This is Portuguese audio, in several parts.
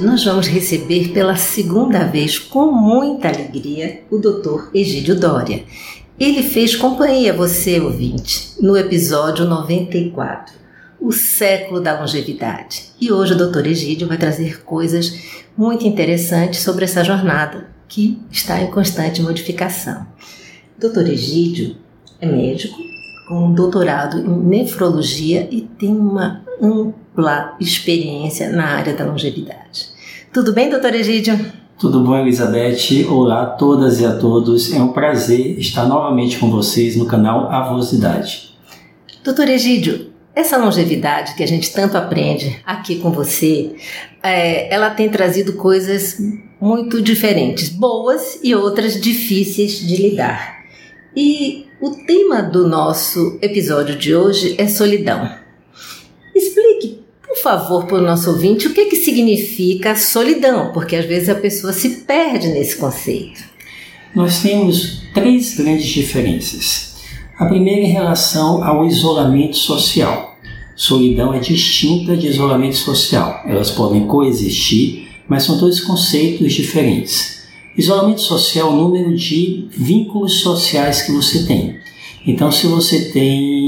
Nós vamos receber pela segunda vez, com muita alegria, o Dr. Egídio Dória. Ele fez companhia a você, ouvinte, no episódio 94, O Século da Longevidade. E hoje o Dr. Egídio vai trazer coisas muito interessantes sobre essa jornada que está em constante modificação. Dr. Egídio é médico com doutorado em nefrologia e tem uma ampla experiência na área da longevidade. Tudo bem, doutor Egídio? Tudo bom, Elizabeth? Olá a todas e a todos. É um prazer estar novamente com vocês no canal Avosidade. Doutor Egídio, essa longevidade que a gente tanto aprende aqui com você, é, ela tem trazido coisas muito diferentes, boas e outras difíceis de lidar. E o tema do nosso episódio de hoje é solidão. Explique, favor, para o nosso ouvinte, o que, que significa solidão, porque às vezes a pessoa se perde nesse conceito. Nós temos três grandes diferenças. A primeira em relação ao isolamento social. Solidão é distinta de isolamento social. Elas podem coexistir, mas são dois conceitos diferentes. Isolamento social é o número de vínculos sociais que você tem. Então, se você tem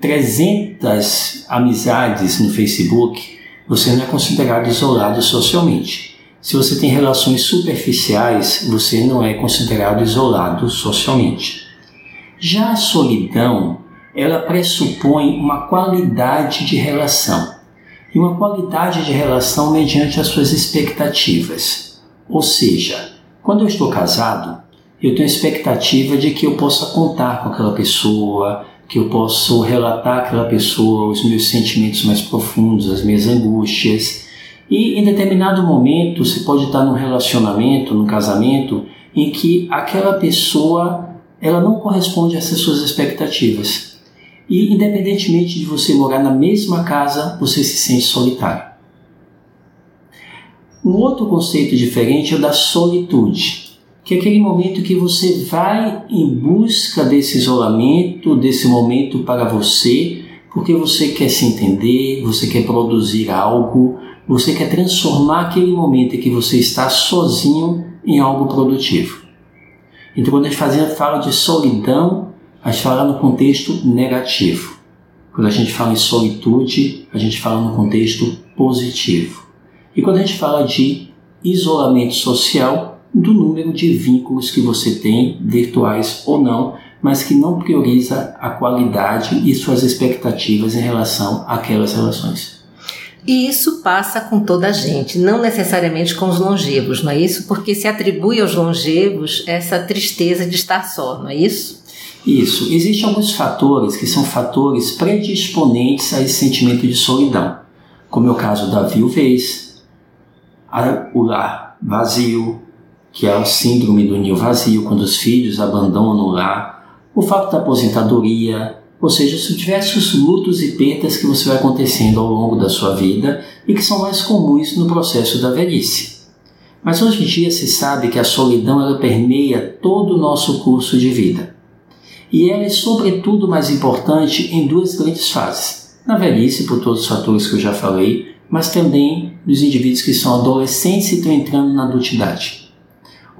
300 amizades no Facebook, você não é considerado isolado socialmente. Se você tem relações superficiais, você não é considerado isolado socialmente. Já a solidão, ela pressupõe uma qualidade de relação. E uma qualidade de relação mediante as suas expectativas. Ou seja, quando eu estou casado, eu tenho a expectativa de que eu possa contar com aquela pessoa, que eu possa relatar àquela pessoa os meus sentimentos mais profundos, as minhas angústias. E em determinado momento você pode estar num relacionamento, num casamento, em que aquela pessoa ela não corresponde essas suas expectativas. E independentemente de você morar na mesma casa, você se sente solitário. Um outro conceito diferente é o da solitude, que é aquele momento que você vai em busca desse isolamento, desse momento para você, porque você quer se entender, você quer produzir algo, você quer transformar aquele momento em que você está sozinho em algo produtivo. Então, quando a gente fala de solidão, a gente fala no contexto negativo. Quando a gente fala em solitude, a gente fala no contexto positivo. E quando a gente fala de isolamento social, do número de vínculos que você tem, virtuais ou não, mas que não prioriza a qualidade e suas expectativas em relação àquelas relações. E isso passa com toda a gente, não necessariamente com os longevos, não é isso? Porque se atribui aos longevos essa tristeza de estar só, não é isso? Isso. Existem alguns fatores que são fatores predisponentes a esse sentimento de solidão, como é o caso da viuvez, o lar vazio, que é o síndrome do ninho vazio, quando os filhos abandonam o lar, o fato da aposentadoria, ou seja, os diversos lutos e perdas que você vai acontecendo ao longo da sua vida e que são mais comuns no processo da velhice. Mas hoje em dia se sabe que a solidão ela permeia todo o nosso curso de vida. E ela é sobretudo mais importante em duas grandes fases. Na velhice, por todos os fatores que eu já falei, mas também dos indivíduos que são adolescentes e estão entrando na adultidade.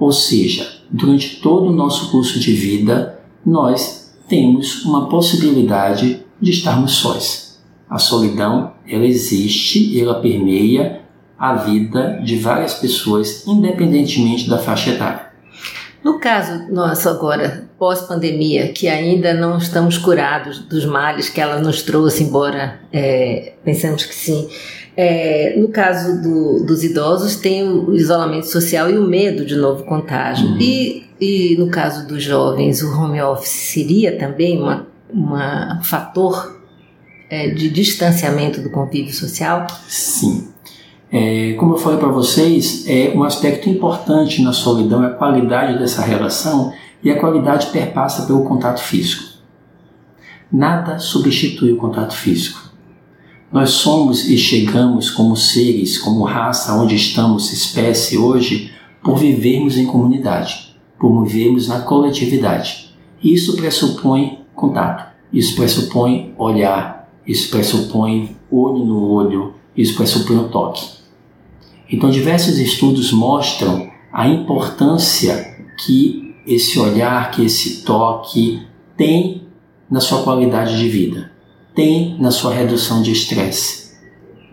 Ou seja, durante todo o nosso curso de vida, nós temos uma possibilidade de estarmos sós. A solidão, ela existe ela permeia a vida de várias pessoas, independentemente da faixa etária. No caso nosso agora, pós-pandemia, que ainda não estamos curados dos males que ela nos trouxe, embora é, pensamos que sim, é, no caso do, dos idosos, tem o isolamento social e o medo de novo contágio. Uhum. E, e no caso dos jovens, o home office seria também uma, uma fator é, de distanciamento do convívio social? Sim. É, como eu falei para vocês, é um aspecto importante na solidão é a qualidade dessa relação e a qualidade perpassa pelo contato físico. Nada substitui o contato físico. Nós somos e chegamos como seres, como raça, onde estamos, espécie hoje, por vivermos em comunidade, por vivermos na coletividade. Isso pressupõe contato, isso pressupõe olhar, isso pressupõe olho no olho, isso pressupõe o toque. Então, diversos estudos mostram a importância que esse olhar, que esse toque tem na sua qualidade de vida tem na sua redução de estresse,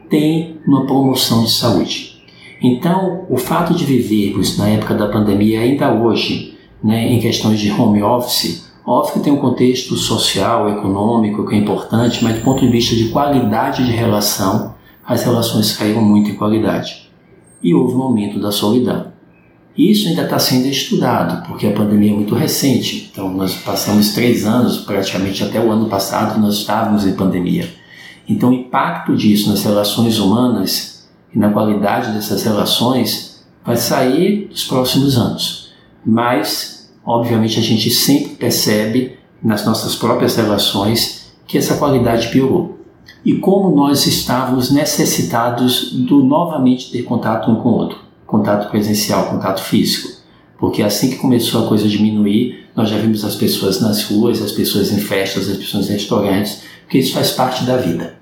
tem na promoção de saúde. Então, o fato de vivermos na época da pandemia, ainda hoje, né, em questões de home office, óbvio que tem um contexto social, econômico que é importante, mas do ponto de vista de qualidade de relação, as relações caíram muito em qualidade. E houve um aumento da solidão. Isso ainda está sendo estudado, porque a pandemia é muito recente. Então, nós passamos três anos, praticamente até o ano passado, nós estávamos em pandemia. Então, o impacto disso nas relações humanas e na qualidade dessas relações vai sair nos próximos anos. Mas, obviamente, a gente sempre percebe nas nossas próprias relações que essa qualidade piorou. E como nós estávamos necessitados do novamente ter contato um com o outro contato presencial, contato físico. Porque assim que começou a coisa diminuir, nós já vimos as pessoas nas ruas, as pessoas em festas, as pessoas em restaurantes, porque isso faz parte da vida.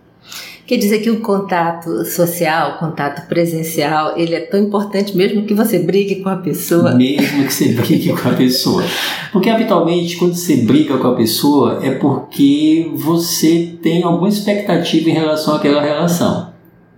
Quer dizer que o contato social, o contato presencial, ele é tão importante mesmo que você brigue com a pessoa? Mesmo que você brigue com a pessoa. Porque habitualmente quando você briga com a pessoa é porque você tem alguma expectativa em relação àquela relação.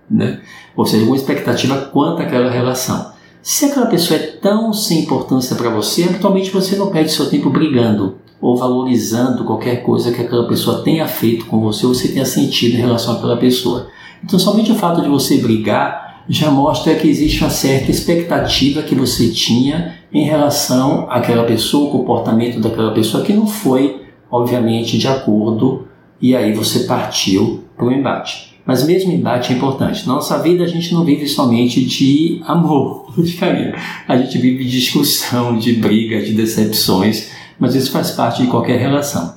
Né? Ou seja, uma expectativa quanto àquela relação. Se aquela pessoa é tão sem importância para você, habitualmente você não perde seu tempo brigando ou valorizando qualquer coisa que aquela pessoa tenha feito com você ou você tenha sentido em relação àquela pessoa. Então, somente o fato de você brigar já mostra que existe uma certa expectativa que você tinha em relação àquela pessoa, o comportamento daquela pessoa que não foi, obviamente, de acordo, e aí você partiu para o embate. Mas mesmo embate é importante. Nossa vida a gente não vive somente de amor, carinho. A gente vive de discussão, de briga, de decepções, mas isso faz parte de qualquer relação.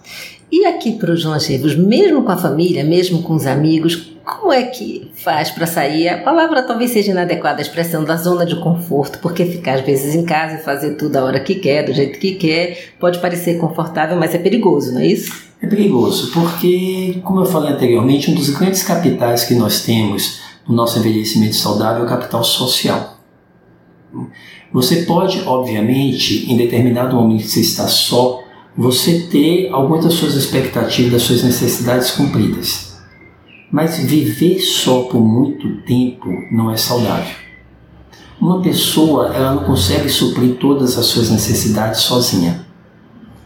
E aqui para os longevos, mesmo com a família, mesmo com os amigos, como é que faz para sair? A palavra talvez seja inadequada, a expressão da zona de conforto, porque ficar às vezes em casa e fazer tudo a hora que quer, do jeito que quer, pode parecer confortável, mas é perigoso, não é isso? É perigoso, porque, como eu falei anteriormente, um dos grandes capitais que nós temos no nosso envelhecimento saudável é o capital social. Você pode, obviamente, em determinado momento que você está só, você ter algumas das suas expectativas, das suas necessidades cumpridas. Mas viver só por muito tempo não é saudável. Uma pessoa ela não consegue suprir todas as suas necessidades sozinha.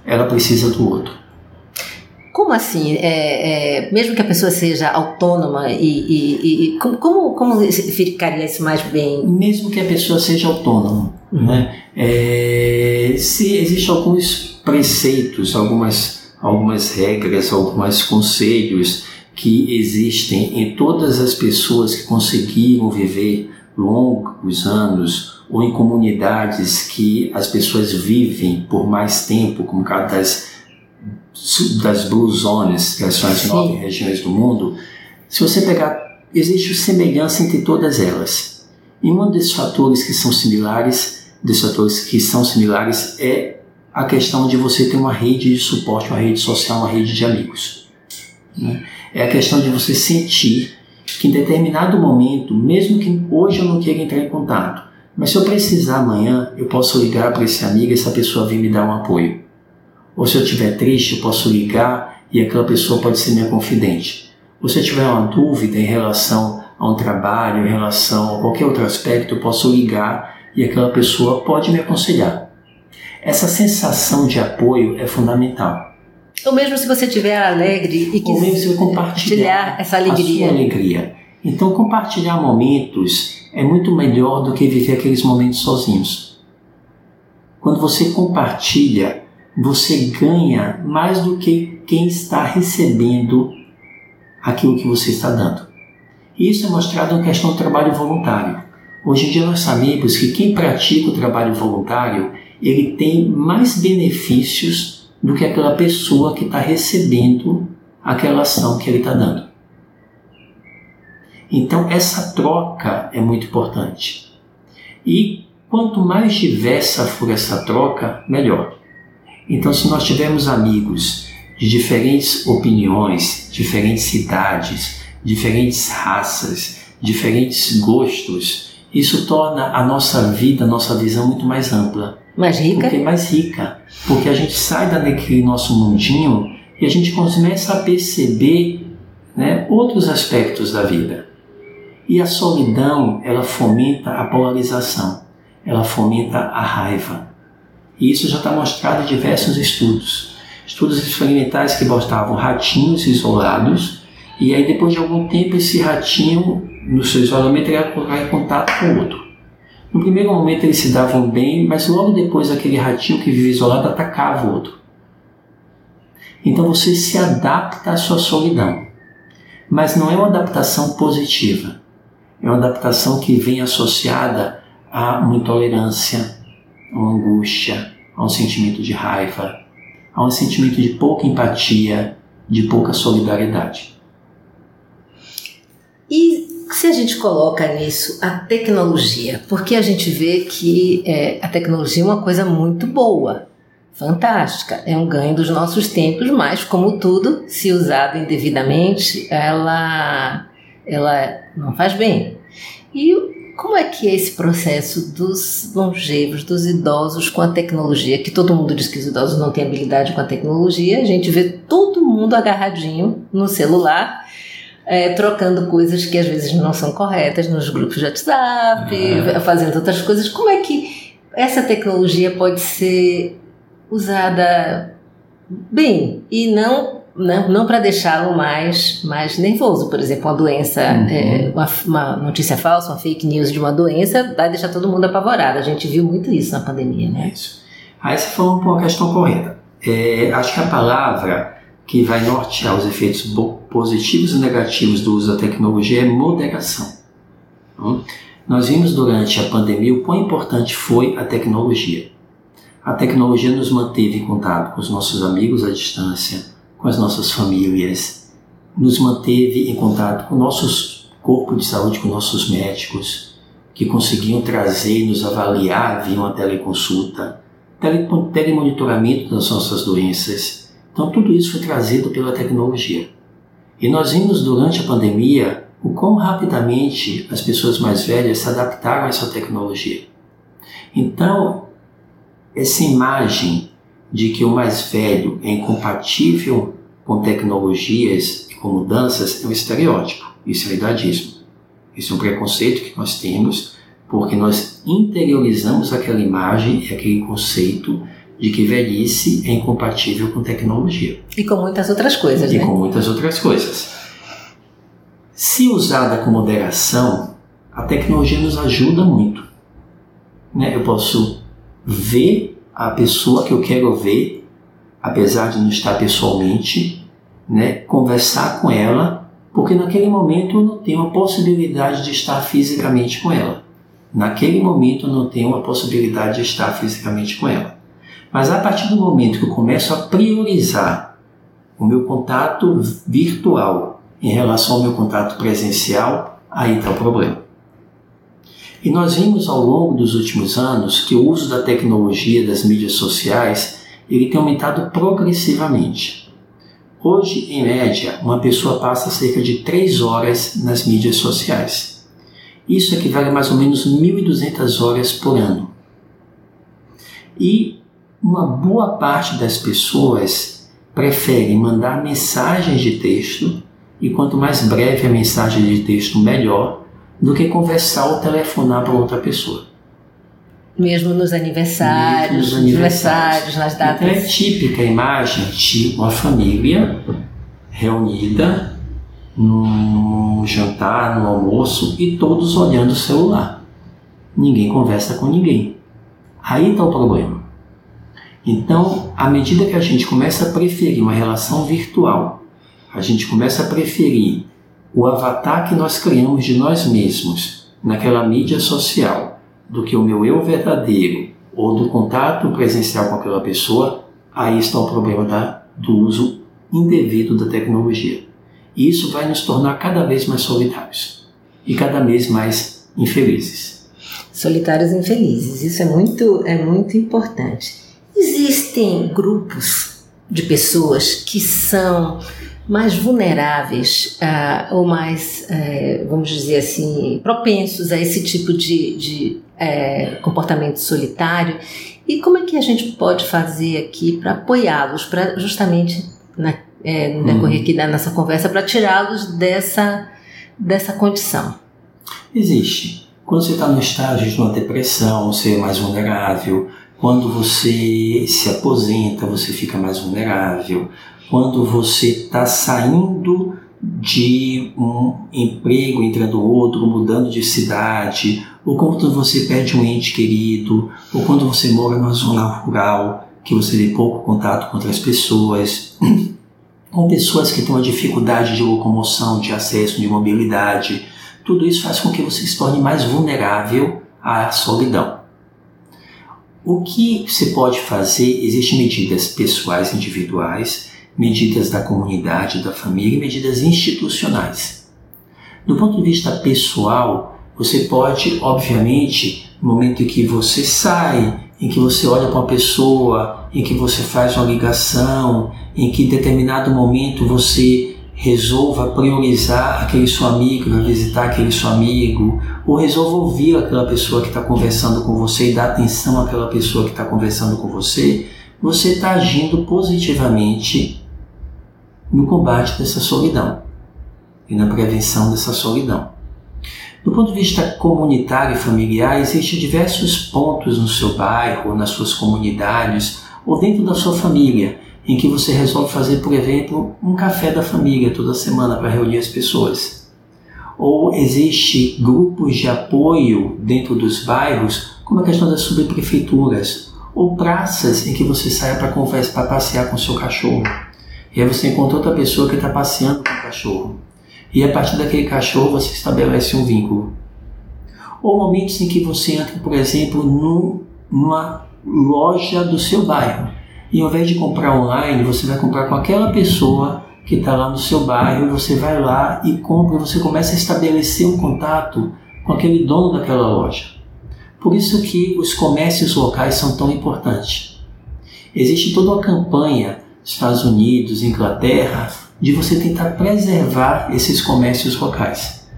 Ela precisa do outro. Como assim? É, é, mesmo que a pessoa seja autônoma e, e, e como, como, como ficaria isso mais bem? Mesmo que a pessoa seja autônoma, uhum. né? É, se existem alguns preceitos, algumas, algumas regras, alguns conselhos que existem em todas as pessoas que conseguiram viver longos anos ou em comunidades que as pessoas vivem por mais tempo, como cada das das Blue Zones, que são as nove regiões do mundo, se você pegar, existe semelhança entre todas elas. E um desses fatores que são similares, desses fatores que são similares é a questão de você ter uma rede de suporte, uma rede social, uma rede de amigos. Né? É a questão de você sentir que em determinado momento, mesmo que hoje eu não queira entrar em contato, mas se eu precisar amanhã, eu posso ligar para esse amigo e essa pessoa vir me dar um apoio. Ou se eu estiver triste, eu posso ligar e aquela pessoa pode ser minha confidente. Ou se eu tiver uma dúvida em relação a um trabalho, em relação a qualquer outro aspecto, eu posso ligar e aquela pessoa pode me aconselhar. Essa sensação de apoio é fundamental. Ou mesmo se você estiver alegre e Ou mesmo se compartilhar essa alegria. A sua alegria. Então, compartilhar momentos é muito melhor do que viver aqueles momentos sozinhos. Quando você compartilha, você ganha mais do que quem está recebendo aquilo que você está dando. Isso é mostrado na questão do trabalho voluntário. Hoje em dia nós sabemos que quem pratica o trabalho voluntário ele tem mais benefícios do que aquela pessoa que está recebendo aquela ação que ele está dando. Então essa troca é muito importante. E quanto mais diversa for essa troca, melhor. Então se nós tivermos amigos de diferentes opiniões, diferentes idades, diferentes raças, diferentes gostos, isso torna a nossa vida, a nossa visão muito mais ampla. Mais rica? Porque mais rica. Porque a gente sai daquele nosso mundinho e a gente começa a perceber né, outros aspectos da vida. E a solidão, ela fomenta a polarização, ela fomenta a raiva. E isso já está mostrado em diversos estudos. Estudos experimentais que botavam ratinhos isolados e aí depois de algum tempo esse ratinho, no seu isolamento, ele colocar em contato com o outro. No primeiro momento eles se davam bem, mas logo depois aquele ratinho que vive isolado atacava o outro. Então você se adapta à sua solidão. Mas não é uma adaptação positiva. É uma adaptação que vem associada a uma intolerância, a uma angústia, a um sentimento de raiva, a um sentimento de pouca empatia, de pouca solidariedade. E se a gente coloca nisso a tecnologia, porque a gente vê que é, a tecnologia é uma coisa muito boa, fantástica, é um ganho dos nossos tempos, mas como tudo, se usada indevidamente, ela, ela não faz bem. E como é que é esse processo dos longevos, dos idosos com a tecnologia? Que todo mundo diz que os idosos não têm habilidade com a tecnologia, a gente vê todo mundo agarradinho no celular é, trocando coisas que às vezes não são corretas nos grupos de WhatsApp, uhum. fazendo outras coisas. Como é que essa tecnologia pode ser usada bem e não não, não para deixá-lo mais, mais nervoso. Por exemplo, uma doença, uhum. é, uma, uma, notícia falsa, uma fake news de uma doença, vai deixar todo mundo apavorado. A gente viu muito isso na pandemia, né? Isso. Aí você falou uma questão correta. É, acho que a palavra que vai nortear os efeitos positivos e negativos do uso da tecnologia é moderação. Então, nós vimos durante a pandemia o quão importante foi a tecnologia. A tecnologia nos manteve em contato com os nossos amigos à distância, com as nossas famílias, nos manteve em contato com o nosso corpo de saúde, com nossos médicos, que conseguiam trazer e nos avaliar via uma teleconsulta, telemonitoramento das nossas doenças, então, tudo isso foi trazido pela tecnologia. E nós vimos durante a pandemia o quão rapidamente as pessoas mais velhas se adaptaram a essa tecnologia. Então, essa imagem de que o mais velho é incompatível com tecnologias e com mudanças é um estereótipo, isso é idadismo. Isso é um preconceito que nós temos porque nós interiorizamos aquela imagem e aquele conceito de que velhice é incompatível com tecnologia. E com muitas outras coisas, e né? com muitas outras coisas. Se usada com moderação, a tecnologia nos ajuda muito. Né? Eu posso ver a pessoa que eu quero ver, apesar de não estar pessoalmente, né? conversar com ela, porque naquele momento eu não tenho a possibilidade de estar fisicamente com ela. Naquele momento eu não tenho a possibilidade de estar fisicamente com ela. Mas a partir do momento que eu começo a priorizar o meu contato virtual em relação ao meu contato presencial, aí está o problema. E nós vimos ao longo dos últimos anos que o uso da tecnologia, das mídias sociais, ele tem aumentado progressivamente. Hoje, em média, uma pessoa passa cerca de 3 horas nas mídias sociais. Isso equivale a mais ou menos 1.200 horas por ano. E uma boa parte das pessoas prefere mandar mensagens de texto e quanto mais breve a mensagem de texto, melhor, do que conversar ou telefonar para outra pessoa. Mesmo nos aniversários, nos aniversários. nas datas. Então é típica a imagem de uma família reunida num jantar, no almoço e todos olhando o celular. Ninguém conversa com ninguém. Aí está o problema. Então, à medida que a gente começa a preferir uma relação virtual, a gente começa a preferir o avatar que nós criamos de nós mesmos naquela mídia social do que o meu eu verdadeiro ou do contato presencial com aquela pessoa, aí está o problema da, do uso indevido da tecnologia. E isso vai nos tornar cada vez mais solitários e cada vez mais infelizes. Solitários e infelizes, isso é muito, é muito importante. Existem grupos de pessoas que são mais vulneráveis uh, ou mais, uh, vamos dizer assim, propensos a esse tipo de, de uh, comportamento solitário. E como é que a gente pode fazer aqui para apoiá-los, para justamente na, é, no decorrer aqui da nossa conversa, para tirá-los dessa, dessa condição? Existe. Quando você está no estágio de uma depressão, você é mais vulnerável. Quando você se aposenta, você fica mais vulnerável quando você está saindo de um emprego, entrando outro, mudando de cidade, ou quando você perde um ente querido, ou quando você mora numa zona rural, que você tem pouco contato com outras pessoas, com pessoas que têm uma dificuldade de locomoção, de acesso, de mobilidade. Tudo isso faz com que você se torne mais vulnerável à solidão. O que você pode fazer? Existem medidas pessoais individuais medidas da comunidade, da família e medidas institucionais. Do ponto de vista pessoal, você pode, obviamente, no momento em que você sai, em que você olha para uma pessoa, em que você faz uma ligação, em que em determinado momento você resolva priorizar aquele seu amigo, visitar aquele seu amigo, ou resolva ouvir aquela pessoa que está conversando com você e dar atenção àquela pessoa que está conversando com você, você está agindo positivamente no combate dessa solidão e na prevenção dessa solidão. Do ponto de vista comunitário e familiar, existem diversos pontos no seu bairro, nas suas comunidades ou dentro da sua família em que você resolve fazer, por exemplo, um café da família toda semana para reunir as pessoas. Ou existe grupos de apoio dentro dos bairros, como a questão das subprefeituras, ou praças em que você saia para conversa, para passear com seu cachorro e aí você encontra outra pessoa que está passeando com o cachorro. E a partir daquele cachorro você estabelece um vínculo. Ou momentos em que você entra, por exemplo, num, numa loja do seu bairro. E ao invés de comprar online, você vai comprar com aquela pessoa que está lá no seu bairro, você vai lá e compra, você começa a estabelecer um contato com aquele dono daquela loja. Por isso que os comércios locais são tão importantes. Existe toda uma campanha Estados Unidos, Inglaterra, de você tentar preservar esses comércios locais.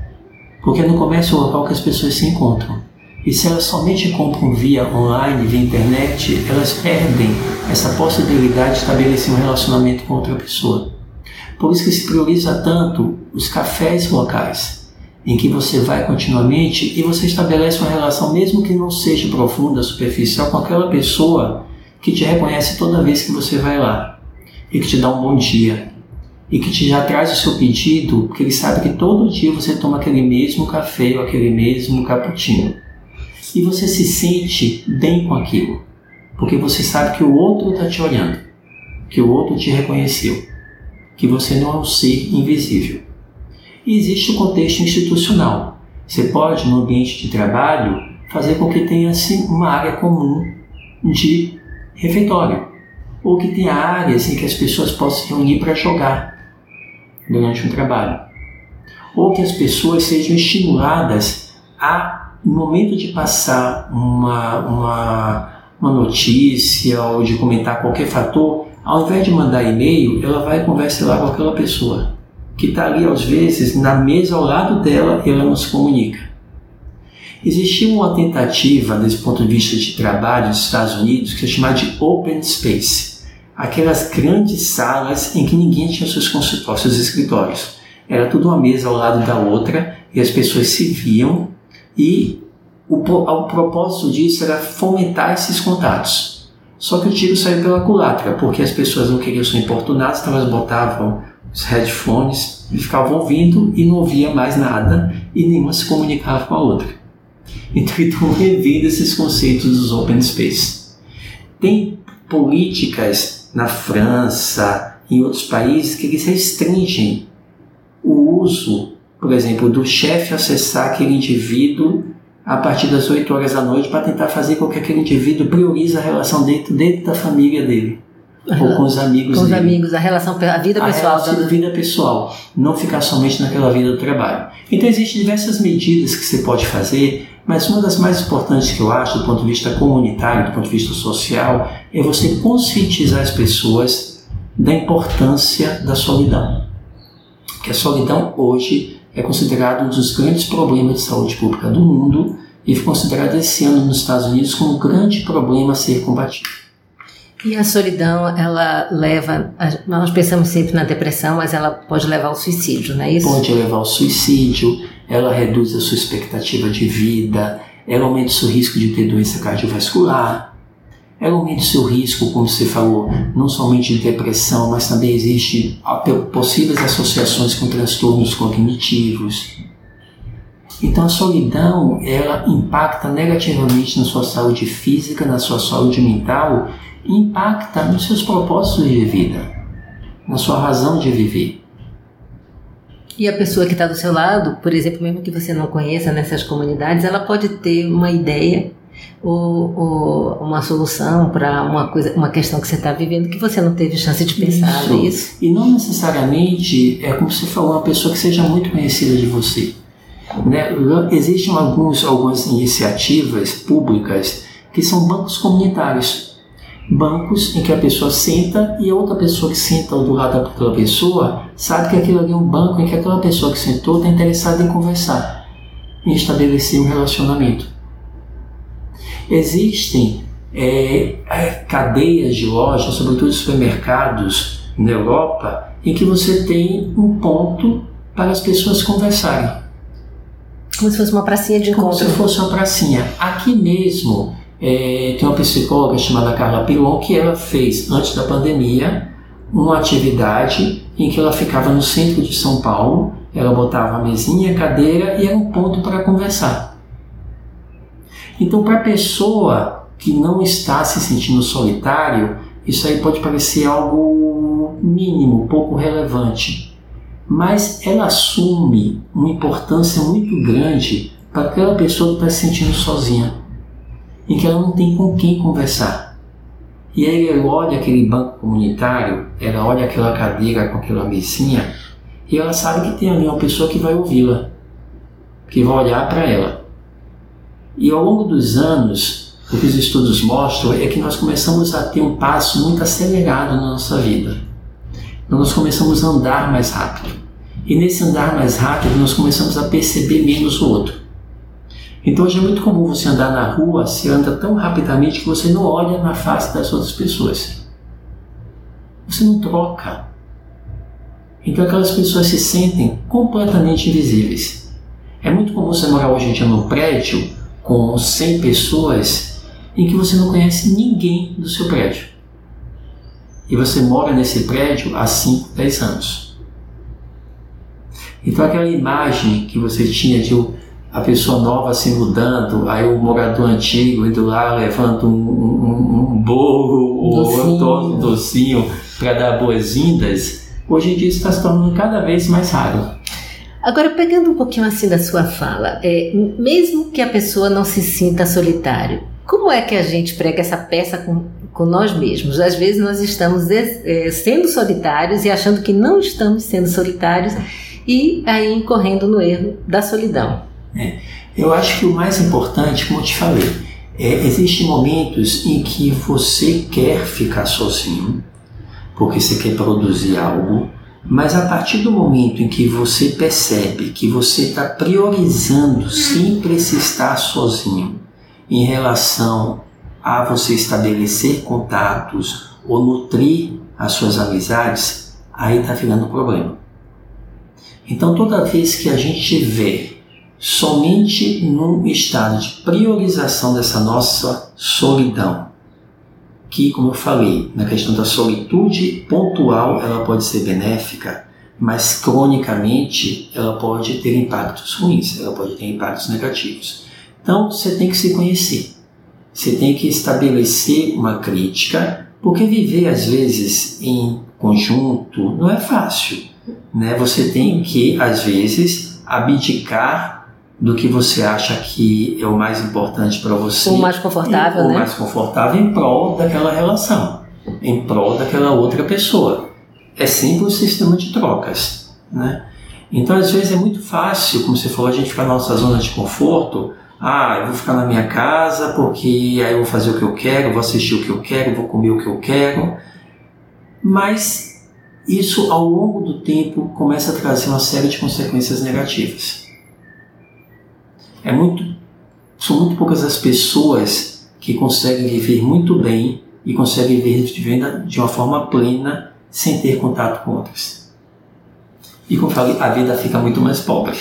Porque é no comércio local que as pessoas se encontram. E se elas somente compram via online, via internet, elas perdem essa possibilidade de estabelecer um relacionamento com outra pessoa. Por isso que se prioriza tanto os cafés locais, em que você vai continuamente e você estabelece uma relação, mesmo que não seja profunda, superficial, com aquela pessoa que te reconhece toda vez que você vai lá e que te dá um bom dia e que te já traz o seu pedido, porque ele sabe que todo dia você toma aquele mesmo café ou aquele mesmo cappuccino. E você se sente bem com aquilo, porque você sabe que o outro está te olhando, que o outro te reconheceu, que você não é um ser invisível. E existe o contexto institucional. Você pode, no ambiente de trabalho, fazer com que tenha assim, uma área comum de refeitório ou que tenha áreas em que as pessoas possam se reunir para jogar durante um trabalho, ou que as pessoas sejam estimuladas a, no momento de passar uma, uma, uma notícia ou de comentar qualquer fator, ao invés de mandar e-mail, ela vai conversar lá com aquela pessoa que está ali, às vezes, na mesa ao lado dela ela não se comunica. Existia uma tentativa, desse ponto de vista de trabalho dos Estados Unidos, que é chamada de Open Space. Aquelas grandes salas em que ninguém tinha seus consultórios, seus escritórios. Era tudo uma mesa ao lado da outra e as pessoas se viam e o, o propósito disso era fomentar esses contatos. Só que o tiro saiu pela culatra, porque as pessoas não queriam ser importunadas, então elas botavam os headphones e ficavam ouvindo e não ouvia mais nada e nenhuma se comunicava com a outra. Então estão revendo esses conceitos dos open space. Tem políticas na França, em outros países, que eles restringem o uso, por exemplo, do chefe acessar aquele indivíduo a partir das 8 horas da noite para tentar fazer com que aquele indivíduo priorize a relação dentro, dentro da família dele. Ou com os amigos Com os dele. amigos, a relação, a vida A pessoal. relação da- vida pessoal, não ficar somente naquela vida do trabalho. Então existem diversas medidas que você pode fazer, mas uma das mais importantes que eu acho do ponto de vista comunitário, do ponto de vista social, é você conscientizar as pessoas da importância da solidão. Porque a solidão hoje é considerado um dos grandes problemas de saúde pública do mundo e foi considerado esse ano nos Estados Unidos como um grande problema a ser combatido. E a solidão, ela leva. Nós pensamos sempre na depressão, mas ela pode levar ao suicídio, não é isso? pode levar ao suicídio, ela reduz a sua expectativa de vida, ela aumenta o seu risco de ter doença cardiovascular, ela aumenta o seu risco, como você falou, não somente de depressão, mas também existe a- possíveis associações com transtornos cognitivos. Então a solidão, ela impacta negativamente na sua saúde física, na sua saúde mental, impacta nos seus propósitos de vida, na sua razão de viver. E a pessoa que está do seu lado, por exemplo, mesmo que você não conheça nessas comunidades, ela pode ter uma ideia ou, uma solução para uma coisa, uma questão que você está vivendo que você não teve chance de pensar, Isso. é isso? E não necessariamente é como você falou, uma pessoa que seja muito conhecida de você. Né? Existem alguns, algumas iniciativas públicas que são bancos comunitários. Bancos em que a pessoa senta e a outra pessoa que senta do lado daquela pessoa sabe que aquilo ali é um banco em que aquela pessoa que sentou está interessada em conversar, em estabelecer um relacionamento. Existem é, é, cadeias de lojas, sobretudo supermercados na Europa, em que você tem um ponto para as pessoas conversarem, Como se fosse uma pracinha de como encontro. se fosse uma pracinha. Aqui mesmo é, tem uma psicóloga chamada Carla Pilon que ela fez, antes da pandemia, uma atividade em que ela ficava no centro de São Paulo, ela botava a mesinha, a cadeira e era um ponto para conversar. Então, para a pessoa que não está se sentindo solitário, isso aí pode parecer algo mínimo, pouco relevante. Mas ela assume uma importância muito grande para aquela pessoa que está se sentindo sozinha, em que ela não tem com quem conversar. E aí ela olha aquele banco comunitário, ela olha aquela cadeira com aquela mesinha, e ela sabe que tem ali uma pessoa que vai ouvi-la, que vai olhar para ela. E ao longo dos anos, o que os estudos mostram é que nós começamos a ter um passo muito acelerado na nossa vida. Então nós começamos a andar mais rápido. E nesse andar mais rápido, nós começamos a perceber menos o outro. Então hoje é muito comum você andar na rua, você anda tão rapidamente que você não olha na face das outras pessoas. Você não troca. Então aquelas pessoas se sentem completamente invisíveis. É muito comum você morar hoje em dia num prédio com 100 pessoas em que você não conhece ninguém do seu prédio. E você mora nesse prédio há 5, 10 anos. Então aquela imagem que você tinha de a pessoa nova se mudando, aí o morador antigo indo lá levando um, um, um bolo ou Docinho. um um docinho para dar boas-vindas, hoje em dia está se tornando cada vez mais raro. Agora, pegando um pouquinho assim da sua fala, é, mesmo que a pessoa não se sinta solitário, como é que a gente prega essa peça com, com nós mesmos? Às vezes nós estamos é, sendo solitários e achando que não estamos sendo solitários e aí incorrendo no erro da solidão. Eu acho que o mais importante, como eu te falei, é, existem momentos em que você quer ficar sozinho, porque você quer produzir algo, mas a partir do momento em que você percebe que você está priorizando sempre se estar sozinho em relação a você estabelecer contatos ou nutrir as suas amizades, aí está virando problema. Então toda vez que a gente vê somente num estado de priorização dessa nossa solidão, que, como eu falei, na questão da solitude pontual, ela pode ser benéfica, mas cronicamente ela pode ter impactos ruins, ela pode ter impactos negativos. Então você tem que se conhecer, você tem que estabelecer uma crítica, porque viver às vezes em conjunto não é fácil. Né? Você tem que, às vezes, abdicar do que você acha que é o mais importante para você. O mais confortável, e, né? O mais confortável em prol daquela relação, em prol daquela outra pessoa. É sempre um sistema de trocas, né? Então, às vezes é muito fácil, como você falou, a gente ficar na nossa zona de conforto. Ah, eu vou ficar na minha casa porque aí eu vou fazer o que eu quero, vou assistir o que eu quero, vou comer o que eu quero. Mas isso, ao longo do tempo, começa a trazer uma série de consequências negativas. É muito, são muito poucas as pessoas que conseguem viver muito bem e conseguem viver de uma forma plena sem ter contato com outras. E como falei, a vida fica muito mais pobre.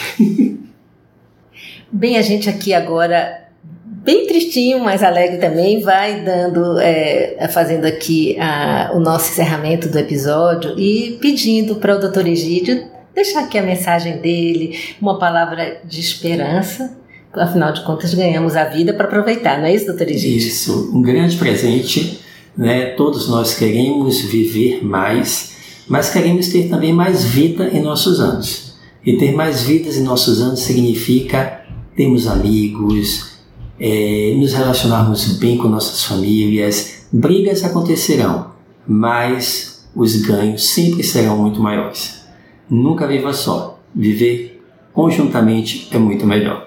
Bem, a gente aqui agora bem tristinho, mas alegre também, vai dando, é, fazendo aqui a, o nosso encerramento do episódio e pedindo para o doutor Egídio deixar aqui a mensagem dele, uma palavra de esperança afinal de contas ganhamos a vida para aproveitar, não é isso, doutor Egídio? Isso, um grande presente, né? Todos nós queremos viver mais, mas queremos ter também mais vida em nossos anos. E ter mais vidas em nossos anos significa termos amigos, é, nos relacionarmos bem com nossas famílias. Brigas acontecerão, mas os ganhos sempre serão muito maiores. Nunca viva só. Viver conjuntamente é muito melhor.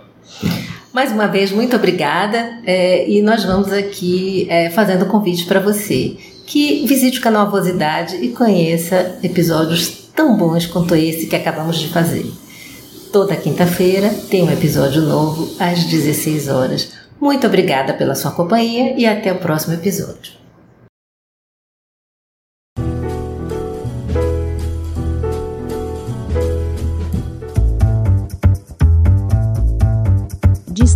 Mais uma vez, muito obrigada. É, e nós vamos aqui é, fazendo convite para você que visite o canal Avosidade e conheça episódios tão bons quanto esse que acabamos de fazer. Toda quinta-feira tem um episódio novo às 16 horas. Muito obrigada pela sua companhia e até o próximo episódio.